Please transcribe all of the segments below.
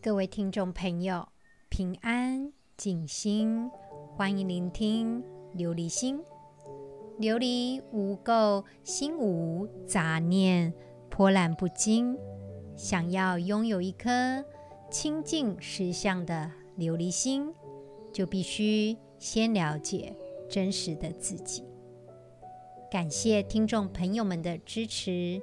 各位听众朋友，平安静心，欢迎聆听琉璃心。琉璃无垢，心无杂念，波澜不惊。想要拥有一颗清净实相的琉璃心，就必须先了解真实的自己。感谢听众朋友们的支持。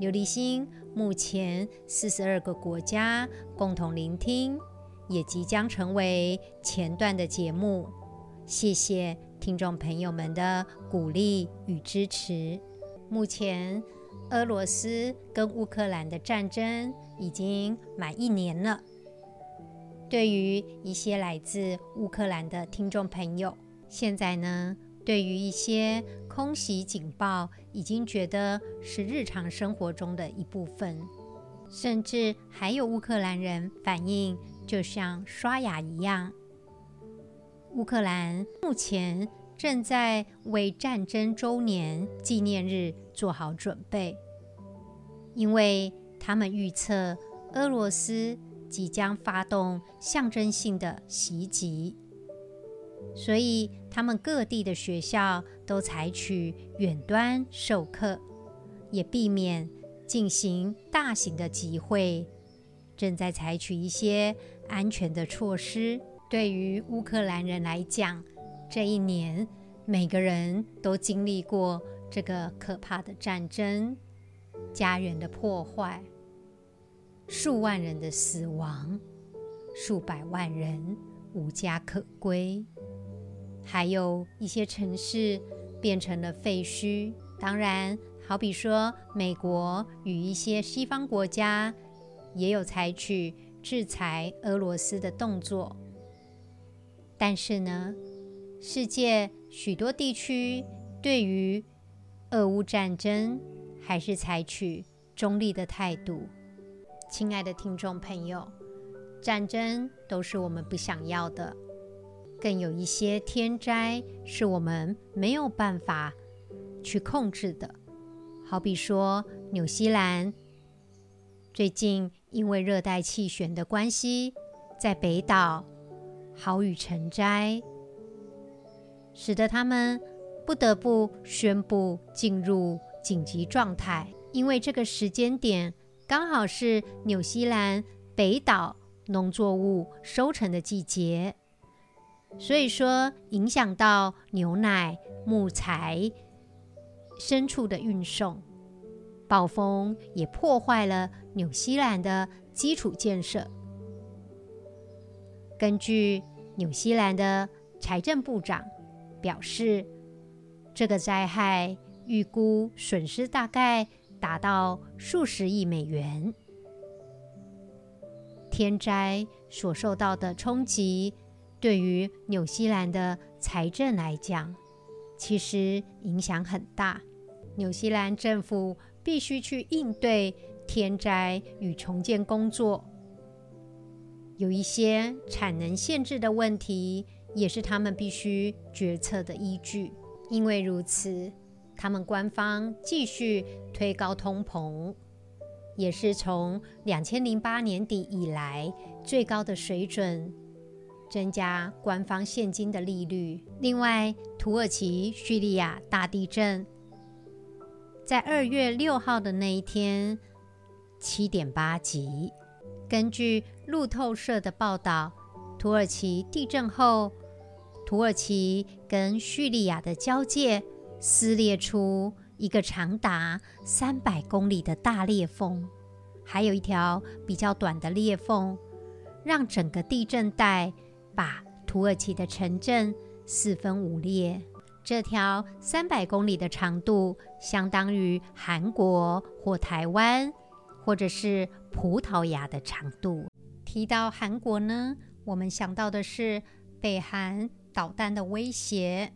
琉璃心目前四十二个国家共同聆听，也即将成为前段的节目。谢谢听众朋友们的鼓励与支持。目前，俄罗斯跟乌克兰的战争已经满一年了。对于一些来自乌克兰的听众朋友，现在呢，对于一些空袭警报，已经觉得是日常生活中的一部分，甚至还有乌克兰人反映，就像刷牙一样。乌克兰目前正在为战争周年纪念日做好准备，因为他们预测俄罗斯即将发动象征性的袭击。所以，他们各地的学校都采取远端授课，也避免进行大型的集会，正在采取一些安全的措施。对于乌克兰人来讲，这一年每个人都经历过这个可怕的战争，家园的破坏，数万人的死亡，数百万人无家可归。还有一些城市变成了废墟。当然，好比说，美国与一些西方国家也有采取制裁俄罗斯的动作。但是呢，世界许多地区对于俄乌战争还是采取中立的态度。亲爱的听众朋友，战争都是我们不想要的。更有一些天灾是我们没有办法去控制的，好比说纽西兰最近因为热带气旋的关系，在北岛豪雨成灾，使得他们不得不宣布进入紧急状态，因为这个时间点刚好是纽西兰北岛农作物收成的季节。所以说，影响到牛奶、木材、牲畜的运送，暴风也破坏了纽西兰的基础建设。根据纽西兰的财政部长表示，这个灾害预估损失大概达到数十亿美元。天灾所受到的冲击。对于纽西兰的财政来讲，其实影响很大。纽西兰政府必须去应对天灾与重建工作，有一些产能限制的问题，也是他们必须决策的依据。因为如此，他们官方继续推高通膨，也是从两千零八年底以来最高的水准。增加官方现金的利率。另外，土耳其叙利亚大地震，在二月六号的那一天，七点八级。根据路透社的报道，土耳其地震后，土耳其跟叙利亚的交界撕裂出一个长达三百公里的大裂缝，还有一条比较短的裂缝，让整个地震带。把土耳其的城镇四分五裂，这条三百公里的长度，相当于韩国或台湾，或者是葡萄牙的长度。提到韩国呢，我们想到的是北韩导弹的威胁。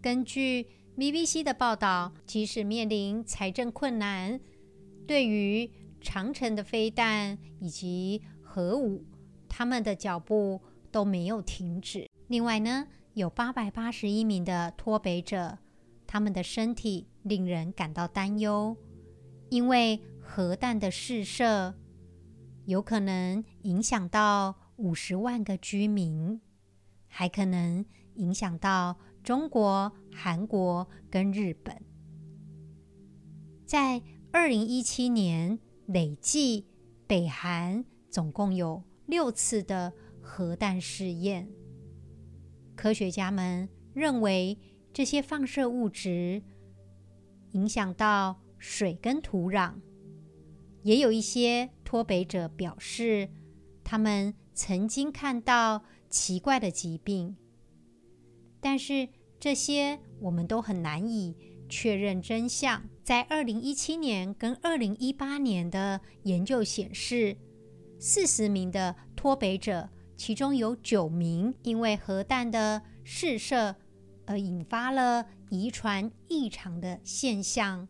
根据 BBC 的报道，即使面临财政困难，对于长城的飞弹以及核武，他们的脚步。都没有停止。另外呢，有八百八十一名的脱北者，他们的身体令人感到担忧，因为核弹的试射有可能影响到五十万个居民，还可能影响到中国、韩国跟日本。在二零一七年，累计北韩总共有六次的核弹试验。科学家们认为，这些放射物质影响到水跟土壤。也有一些脱北者表示，他们曾经看到奇怪的疾病，但是这些我们都很难以确认真相。在二零一七年跟二零一八年的研究显示，四十名的脱北者，其中有九名因为核弹的试射而引发了遗传异常的现象。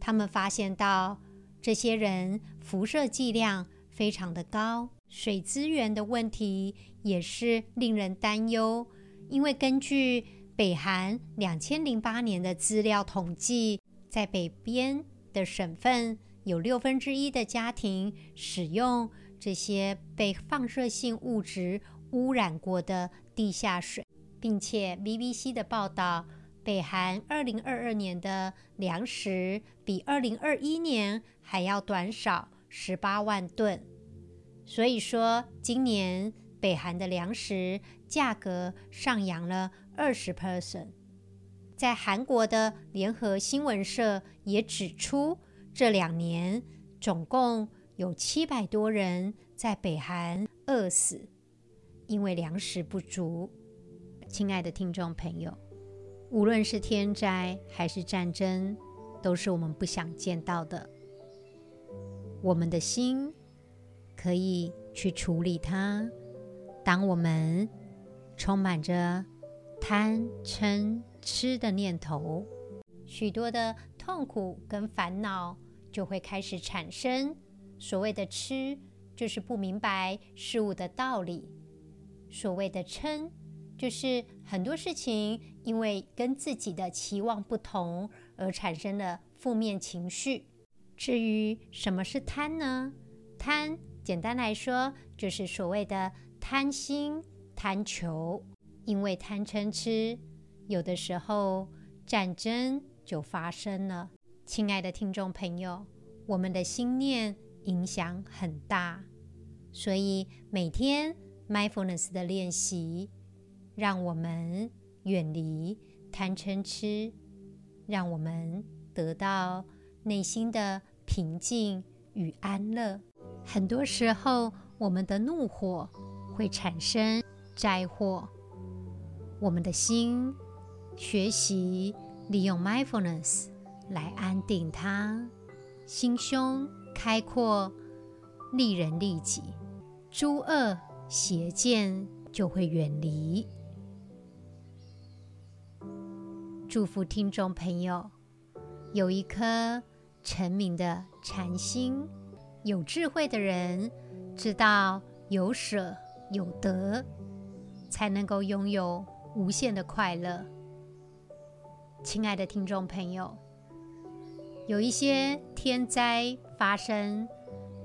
他们发现到。这些人辐射剂量非常的高，水资源的问题也是令人担忧。因为根据北韩两千零八年的资料统计，在北边的省份有六分之一的家庭使用这些被放射性物质污染过的地下水，并且 BBC 的报道。北韩二零二二年的粮食比二零二一年还要短少十八万吨，所以说今年北韩的粮食价格上扬了二十 percent。在韩国的联合新闻社也指出，这两年总共有七百多人在北韩饿死，因为粮食不足。亲爱的听众朋友。无论是天灾还是战争，都是我们不想见到的。我们的心可以去处理它。当我们充满着贪嗔痴的念头，许多的痛苦跟烦恼就会开始产生。所谓的痴，就是不明白事物的道理；所谓的嗔，就是很多事情因为跟自己的期望不同而产生了负面情绪。至于什么是贪呢？贪，简单来说就是所谓的贪心、贪求。因为贪嗔痴，有的时候战争就发生了。亲爱的听众朋友，我们的心念影响很大，所以每天 mindfulness 的练习。让我们远离贪嗔痴，让我们得到内心的平静与安乐。很多时候，我们的怒火会产生灾祸。我们的心学习利用 mindfulness 来安定它，心胸开阔，利人利己，诸恶邪见就会远离。祝福听众朋友有一颗澄明的禅心。有智慧的人知道有舍有得，才能够拥有无限的快乐。亲爱的听众朋友，有一些天灾发生，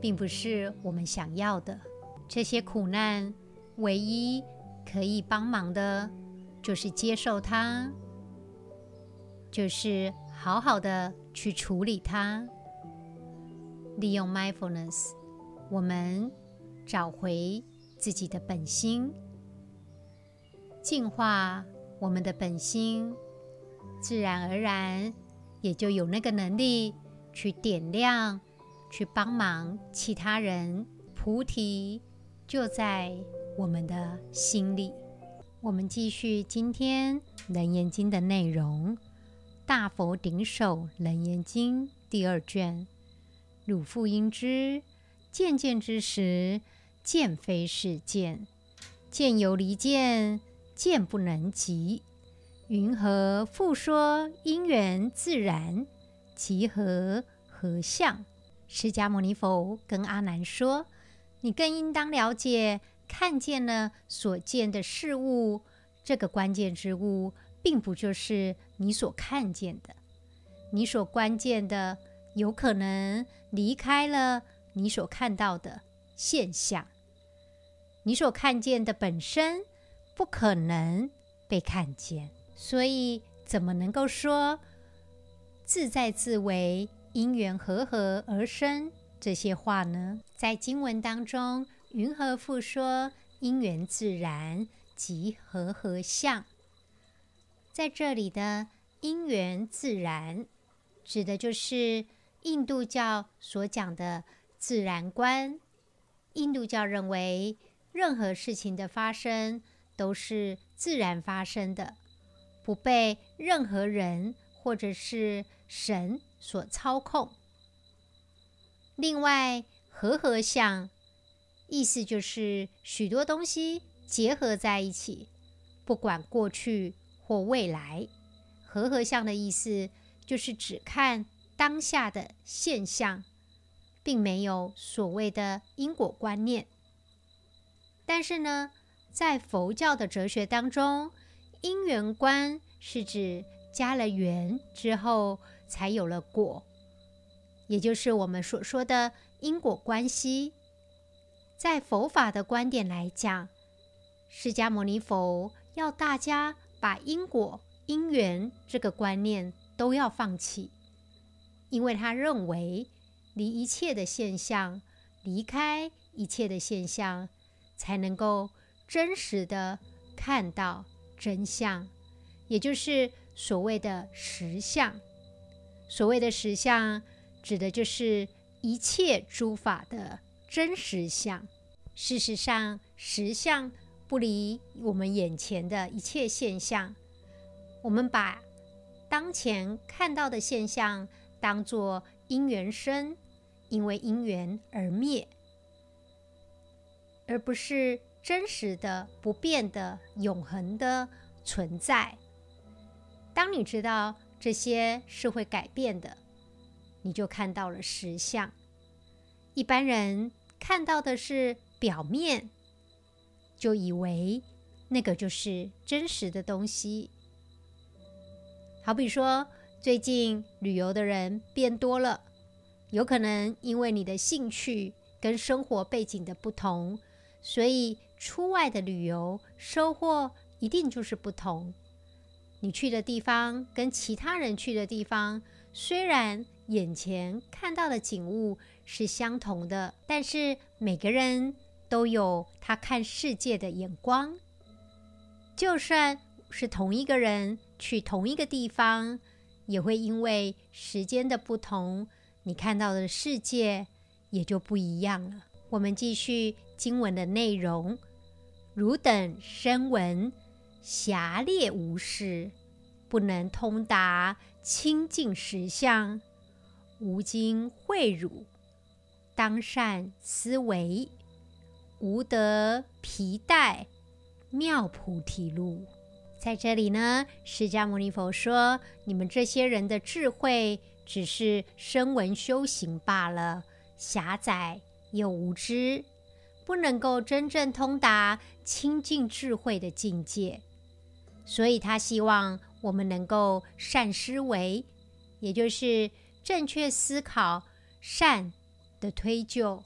并不是我们想要的。这些苦难，唯一可以帮忙的，就是接受它。就是好好的去处理它，利用 mindfulness，我们找回自己的本心，净化我们的本心，自然而然也就有那个能力去点亮、去帮忙其他人。菩提就在我们的心里。我们继续今天《楞严经》的内容。大佛顶首楞严经第二卷，汝复应知，见见之时，见非是见，见犹离见，见不能及。云何复说因缘自然？即何何相？释迦牟尼佛跟阿难说：“你更应当了解，看见了所见的事物，这个关键之物。”并不就是你所看见的，你所关键的有可能离开了你所看到的现象。你所看见的本身不可能被看见，所以怎么能够说自在自为、因缘和合而生这些话呢？在经文当中，云和复说：“因缘自然即和合相。”在这里的“因缘自然”指的就是印度教所讲的自然观。印度教认为，任何事情的发生都是自然发生的，不被任何人或者是神所操控。另外，和合相意思就是许多东西结合在一起，不管过去或未来。和合相的意思就是只看当下的现象，并没有所谓的因果观念。但是呢，在佛教的哲学当中，因缘观是指加了缘之后才有了果，也就是我们所说的因果关系。在佛法的观点来讲，释迦牟尼佛要大家把因果、因缘这个观念都要放弃，因为他认为离一切的现象，离开一切的现象。才能够真实的看到真相，也就是所谓的实相。所谓的实相，指的就是一切诸法的真实相。事实上，实相不离我们眼前的一切现象。我们把当前看到的现象当作因缘生，因为因缘而灭。而不是真实的、不变的、永恒的存在。当你知道这些是会改变的，你就看到了实相。一般人看到的是表面，就以为那个就是真实的东西。好比说，最近旅游的人变多了，有可能因为你的兴趣跟生活背景的不同。所以，出外的旅游收获一定就是不同。你去的地方跟其他人去的地方，虽然眼前看到的景物是相同的，但是每个人都有他看世界的眼光。就算是同一个人去同一个地方，也会因为时间的不同，你看到的世界也就不一样了。我们继续经文的内容：汝等声闻，狭劣无识，不能通达清净实相。吾今会汝，当善思维，吾得皮带妙菩提路。在这里呢，释迦牟尼佛说：你们这些人的智慧，只是声闻修行罢了，狭窄。又无知，不能够真正通达清净智慧的境界，所以他希望我们能够善思维，也就是正确思考善的推究，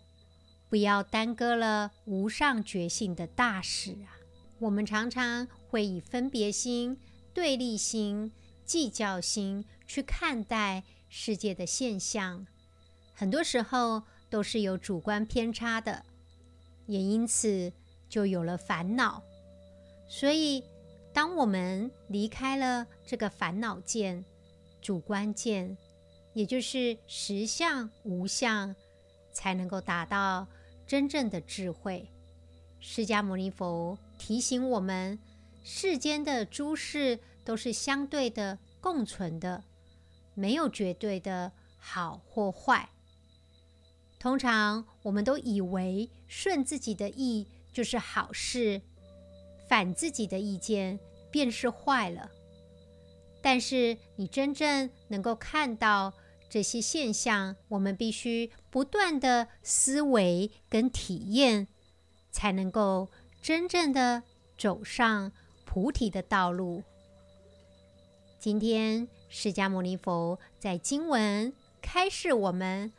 不要耽搁了无上觉性的大事啊！我们常常会以分别心、对立心、计较心去看待世界的现象，很多时候，都是有主观偏差的，也因此就有了烦恼。所以，当我们离开了这个烦恼见、主观见，也就是实相无相，才能够达到真正的智慧。释迦牟尼佛提醒我们：世间的诸事都是相对的、共存的，没有绝对的好或坏。通常我们都以为顺自己的意就是好事，反自己的意见便是坏了。但是你真正能够看到这些现象，我们必须不断的思维跟体验，才能够真正的走上菩提的道路。今天释迦牟尼佛在经文开示我们。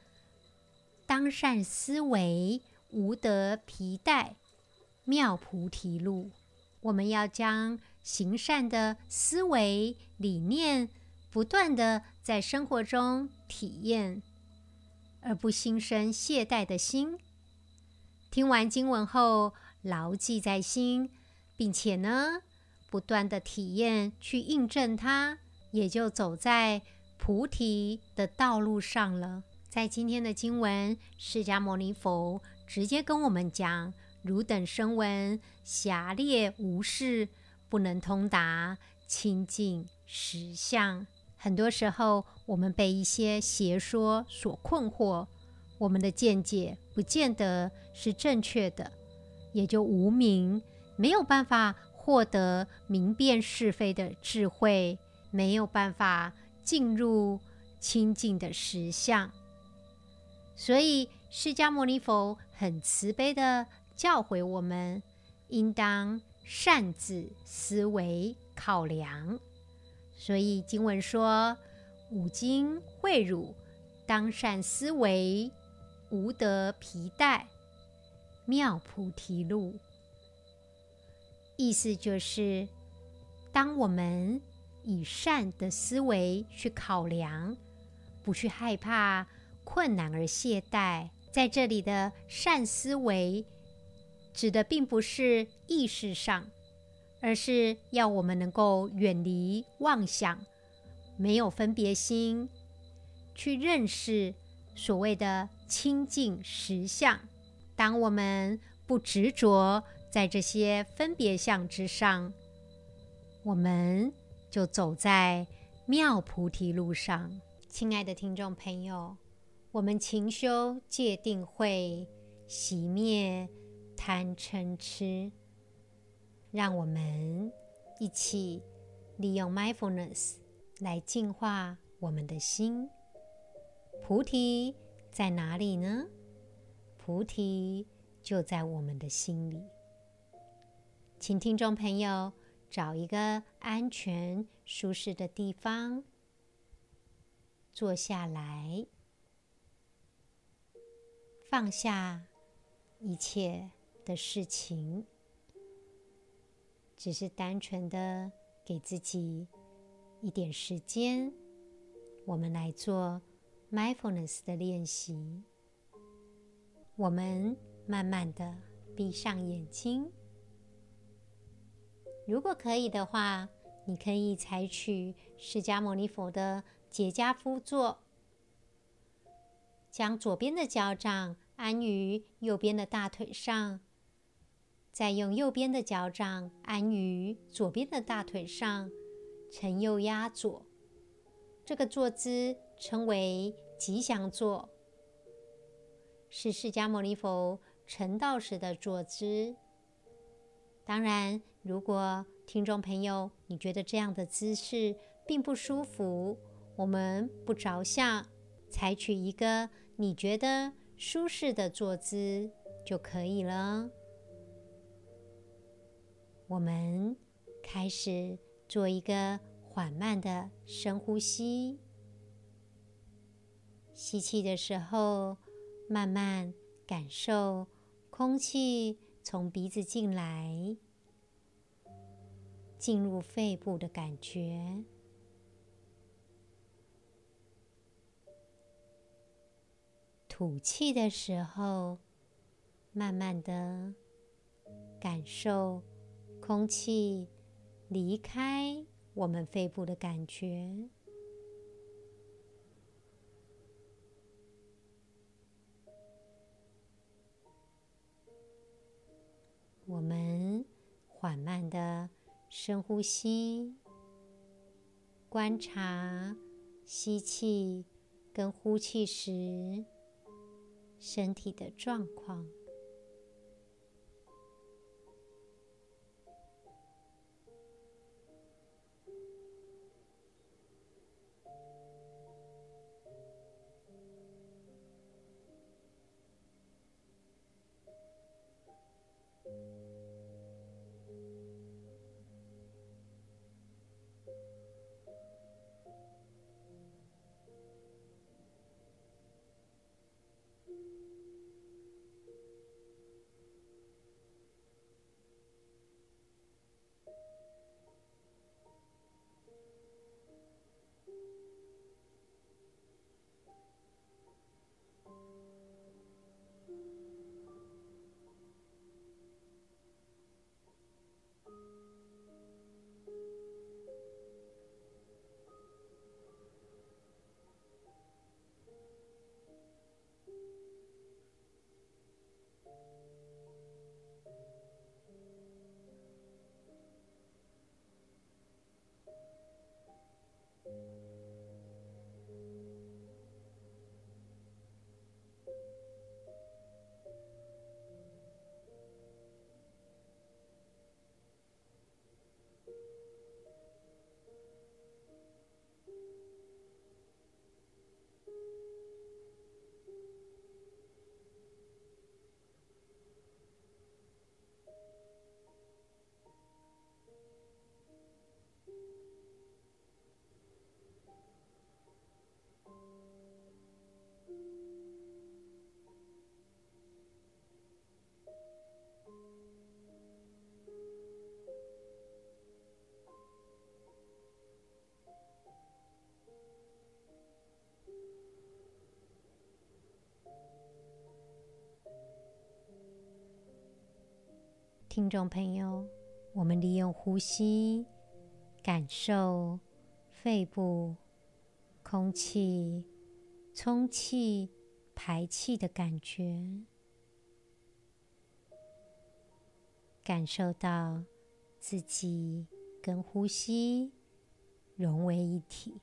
当善思维，无得皮带，妙菩提路。我们要将行善的思维理念，不断地在生活中体验，而不心生懈怠的心。听完经文后，牢记在心，并且呢，不断地体验去印证它，也就走在菩提的道路上了。在今天的经文，释迦牟尼佛直接跟我们讲：汝等声闻狭劣无事，不能通达清净实相。很多时候，我们被一些邪说所困惑，我们的见解不见得是正确的，也就无明，没有办法获得明辨是非的智慧，没有办法进入清净的实相。所以，释迦牟尼佛很慈悲地教诲我们，应当善自思维考量。所以经文说：“五经会汝，当善思维，无得疲怠，妙菩提路。”意思就是，当我们以善的思维去考量，不去害怕困难而懈怠，在这里的善思维，指的并不是意识上。而是要我们能够远离妄想，没有分别心，去认识所谓的清净实相。当我们不执着在这些分别相之上，我们就走在妙菩提路上。亲爱的听众朋友，我们勤修戒定慧，熄灭贪嗔痴。让我们一起利用 mindfulness 来净化我们的心。菩提在哪里呢？菩提就在我们的心里。请听众朋友找一个安全、舒适的地方坐下来，放下一切的事情。只是单纯的给自己一点时间，我们来做 mindfulness 的练习。我们慢慢的闭上眼睛。如果可以的话，你可以采取释迦牟尼佛的结跏趺坐，将左边的脚掌安于右边的大腿上。再用右边的脚掌安于左边的大腿上，承右压左。这个坐姿称为吉祥坐，是释迦牟尼佛成道时的坐姿。当然，如果听众朋友你觉得这样的姿势并不舒服，我们不着相，采取一个你觉得舒适的坐姿就可以了。我们开始做一个缓慢的深呼吸。吸气的时候，慢慢感受空气从鼻子进来，进入肺部的感觉。吐气的时候，慢慢的感受。空气离开我们肺部的感觉，我们缓慢的深呼吸，观察吸气跟呼气时身体的状况。听众朋友，我们利用呼吸，感受肺部空气充气、排气的感觉，感受到自己跟呼吸融为一体。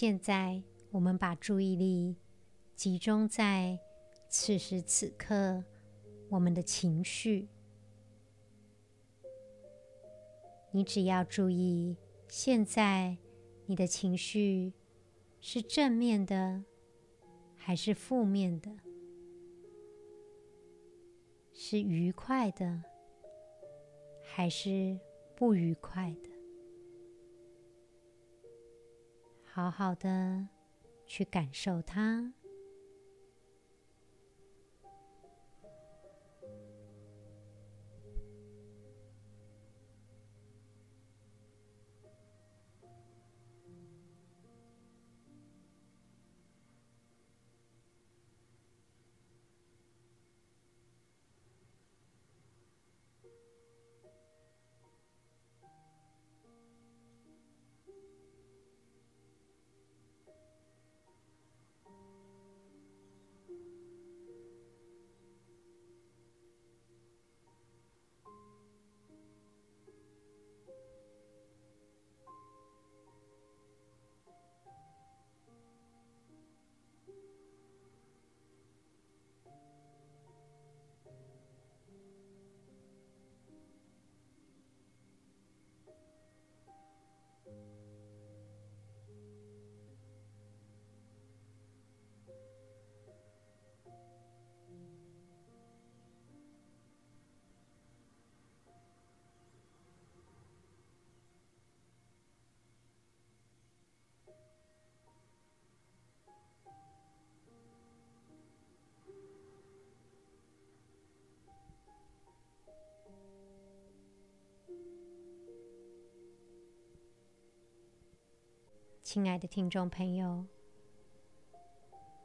现在，我们把注意力集中在此时此刻我们的情绪。你只要注意，现在你的情绪是正面的，还是负面的？是愉快的，还是不愉快的？好好的去感受它。亲爱的听众朋友，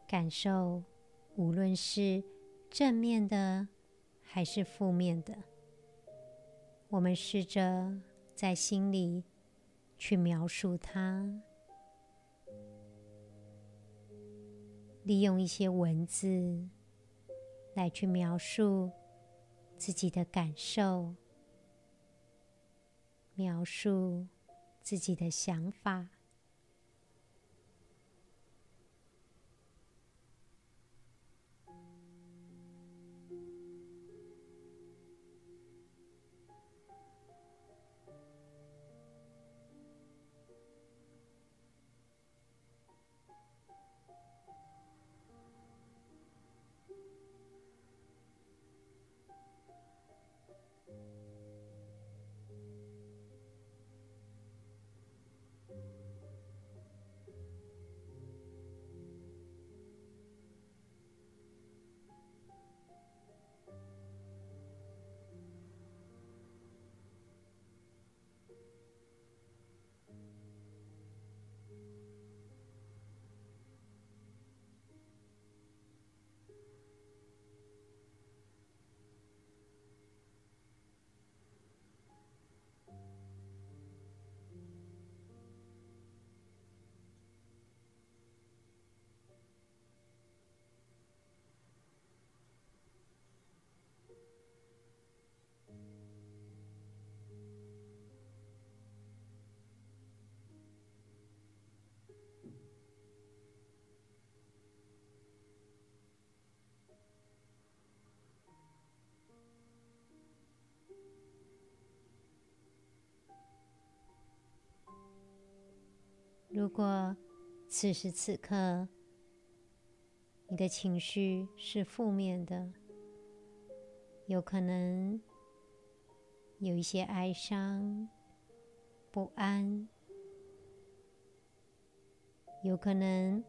感受无论是正面的还是负面的，我们试着在心里去描述它，利用一些文字来去描述自己的感受，描述自己的想法。如果此时此刻你的情绪是负面的，有可能有一些哀伤、不安，有可能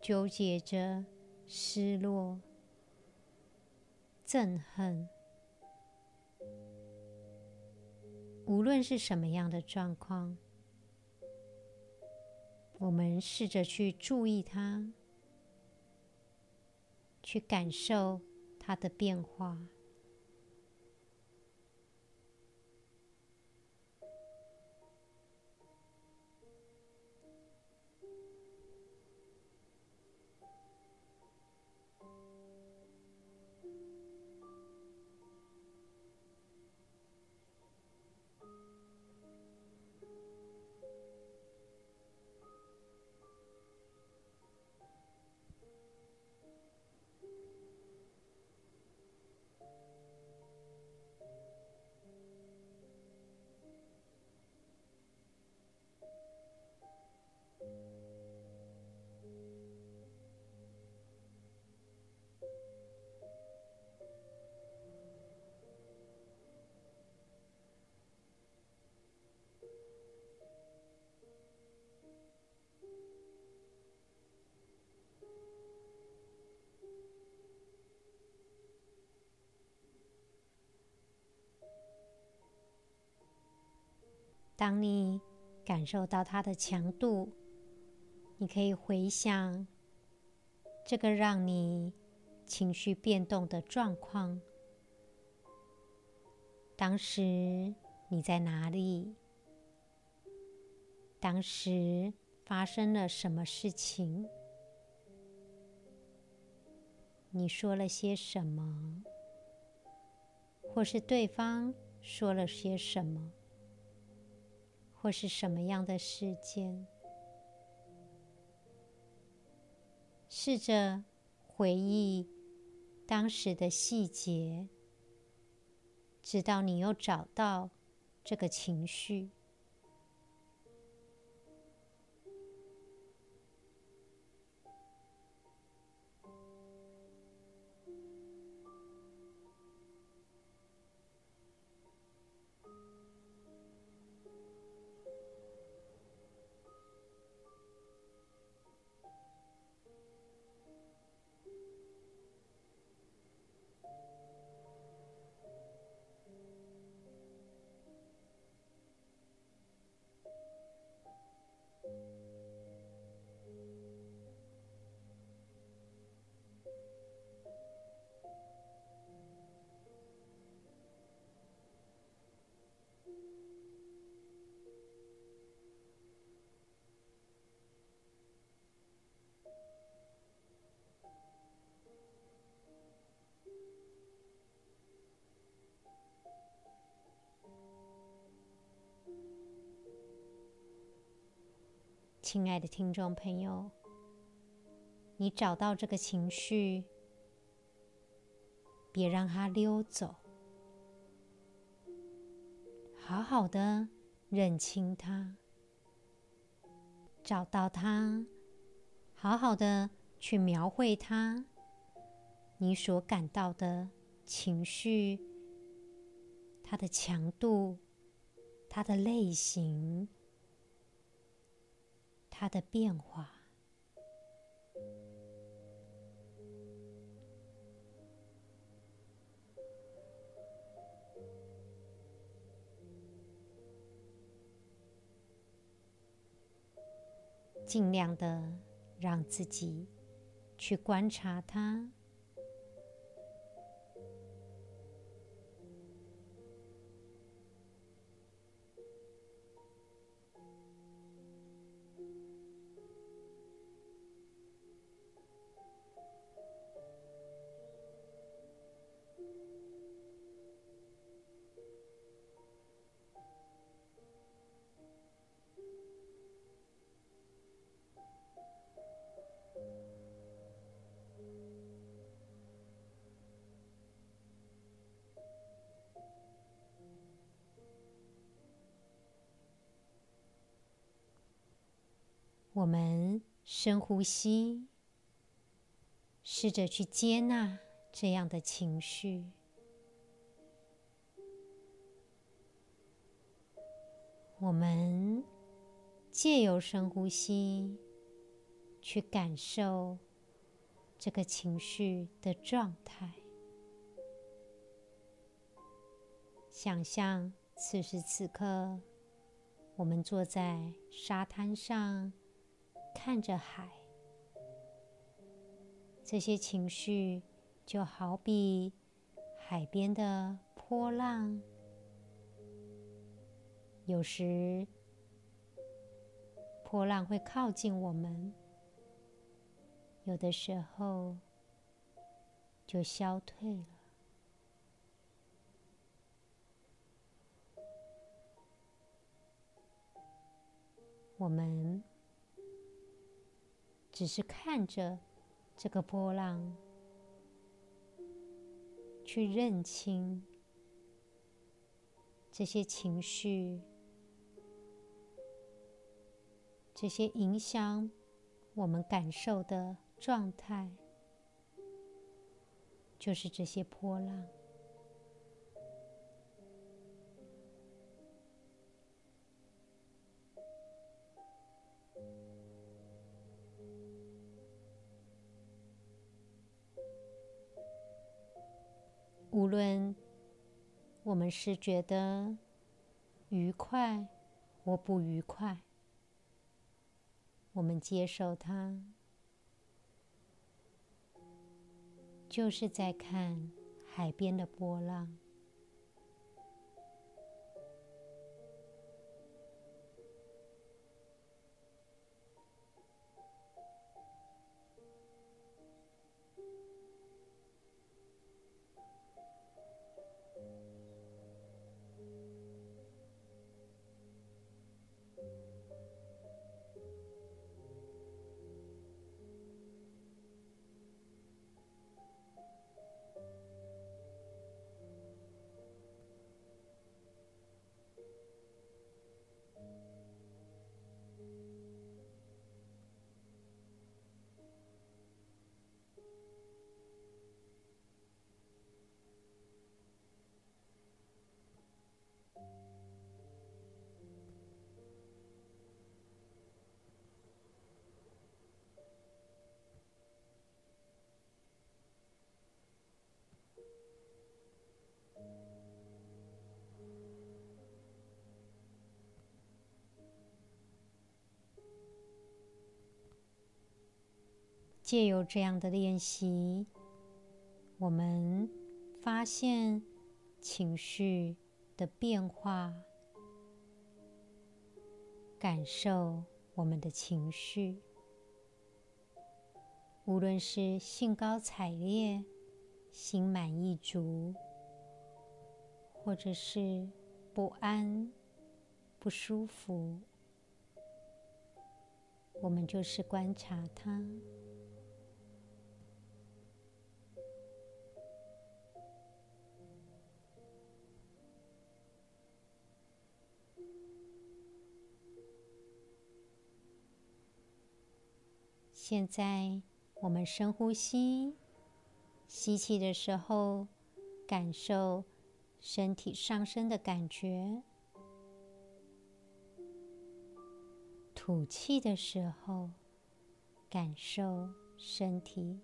纠结着失落、憎恨。无论是什么样的状况，我们试着去注意它，去感受它的变化。当你感受到它的强度，你可以回想这个让你情绪变动的状况。当时你在哪里？当时发生了什么事情？你说了些什么？或是对方说了些什么？或是什么样的事件？试着回忆当时的细节，直到你又找到这个情绪。亲爱的听众朋友，你找到这个情绪，别让它溜走，好好的认清它，找到它，好好的去描绘它，你所感到的情绪，它的强度，它的类型。它的变化，尽量的让自己去观察它。我们深呼吸，试着去接纳这样的情绪。我们借由深呼吸，去感受这个情绪的状态。想象此时此刻，我们坐在沙滩上。看着海，这些情绪就好比海边的波浪，有时波浪会靠近我们，有的时候就消退了。我们。只是看着这个波浪，去认清这些情绪，这些影响我们感受的状态，就是这些波浪。们是觉得愉快或不愉快，我们接受它，就是在看海边的波浪。借由这样的练习，我们发现情绪的变化，感受我们的情绪，无论是兴高采烈、心满意足，或者是不安、不舒服，我们就是观察它。现在，我们深呼吸，吸气的时候，感受身体上升的感觉；吐气的时候，感受身体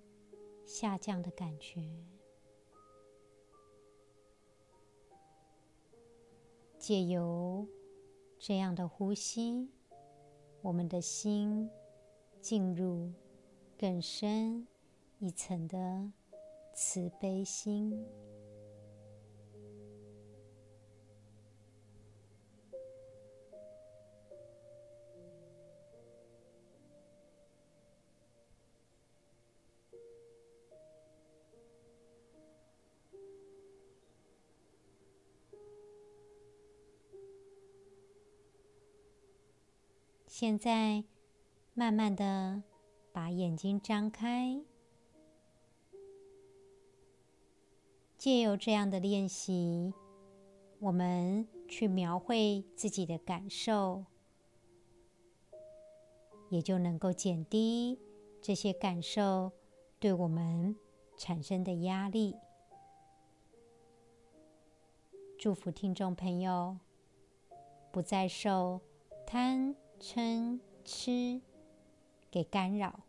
下降的感觉。借由这样的呼吸，我们的心。进入更深一层的慈悲心。现在。慢慢的把眼睛张开，借由这样的练习，我们去描绘自己的感受，也就能够减低这些感受对我们产生的压力。祝福听众朋友不再受贪嗔痴给干扰，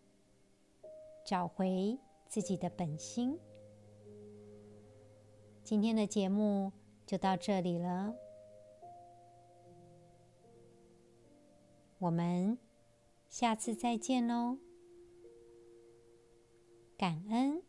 找回自己的本心。今天的节目就到这里了，我们下次再见喽，感恩。